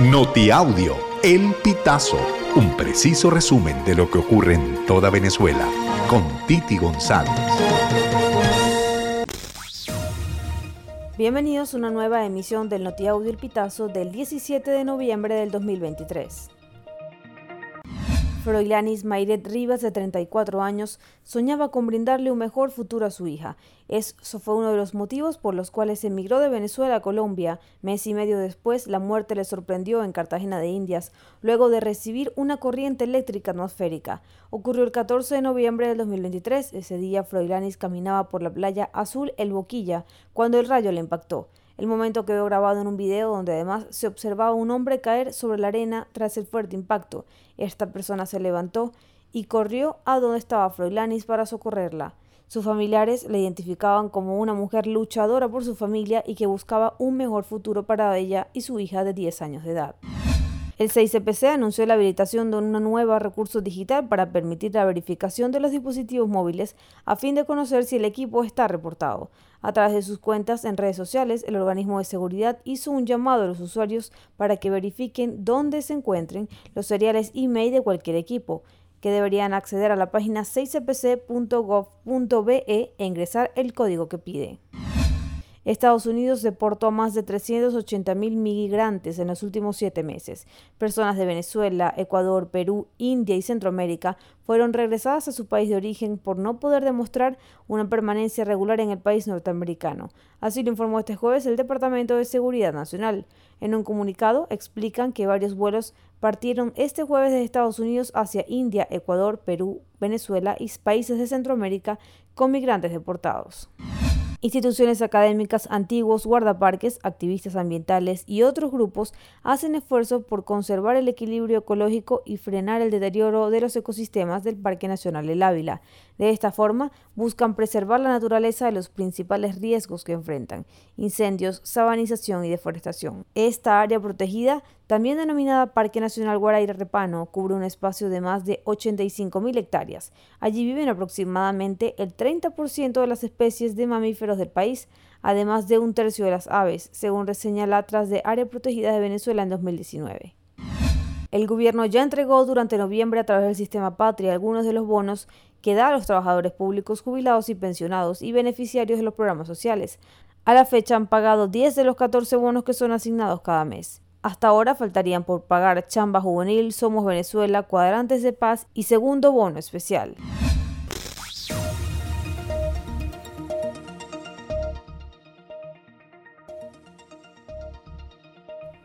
Notiaudio, El Pitazo, un preciso resumen de lo que ocurre en toda Venezuela, con Titi González. Bienvenidos a una nueva emisión del Notiaudio El Pitazo del 17 de noviembre del 2023. Froilanis Mayret Rivas, de 34 años, soñaba con brindarle un mejor futuro a su hija. Eso fue uno de los motivos por los cuales emigró de Venezuela a Colombia. Mes y medio después, la muerte le sorprendió en Cartagena de Indias, luego de recibir una corriente eléctrica atmosférica. Ocurrió el 14 de noviembre del 2023. Ese día, Froilanis caminaba por la playa Azul El Boquilla, cuando el rayo le impactó. El momento quedó grabado en un video donde además se observaba un hombre caer sobre la arena tras el fuerte impacto. Esta persona se levantó y corrió a donde estaba Froilanis para socorrerla. Sus familiares la identificaban como una mujer luchadora por su familia y que buscaba un mejor futuro para ella y su hija de 10 años de edad. El 6CPC anunció la habilitación de una nueva recurso digital para permitir la verificación de los dispositivos móviles a fin de conocer si el equipo está reportado. A través de sus cuentas en redes sociales, el organismo de seguridad hizo un llamado a los usuarios para que verifiquen dónde se encuentren los seriales email de cualquier equipo que deberían acceder a la página 6cpc.gov.be e ingresar el código que pide. Estados Unidos deportó a más de 380.000 migrantes en los últimos siete meses. Personas de Venezuela, Ecuador, Perú, India y Centroamérica fueron regresadas a su país de origen por no poder demostrar una permanencia regular en el país norteamericano. Así lo informó este jueves el Departamento de Seguridad Nacional. En un comunicado explican que varios vuelos partieron este jueves de Estados Unidos hacia India, Ecuador, Perú, Venezuela y países de Centroamérica con migrantes deportados. Instituciones académicas, antiguos, guardaparques, activistas ambientales y otros grupos hacen esfuerzos por conservar el equilibrio ecológico y frenar el deterioro de los ecosistemas del Parque Nacional del Ávila. De esta forma, buscan preservar la naturaleza de los principales riesgos que enfrentan, incendios, sabanización y deforestación. Esta área protegida, también denominada Parque Nacional Guaraíra Repano, cubre un espacio de más de 85.000 hectáreas. Allí viven aproximadamente el 30% de las especies de mamíferos del país, además de un tercio de las aves, según reseña la Atlas de Área Protegida de Venezuela en 2019. El gobierno ya entregó durante noviembre a través del sistema Patria algunos de los bonos que da a los trabajadores públicos jubilados y pensionados y beneficiarios de los programas sociales. A la fecha han pagado 10 de los 14 bonos que son asignados cada mes. Hasta ahora faltarían por pagar Chamba Juvenil, Somos Venezuela, Cuadrantes de Paz y Segundo Bono Especial.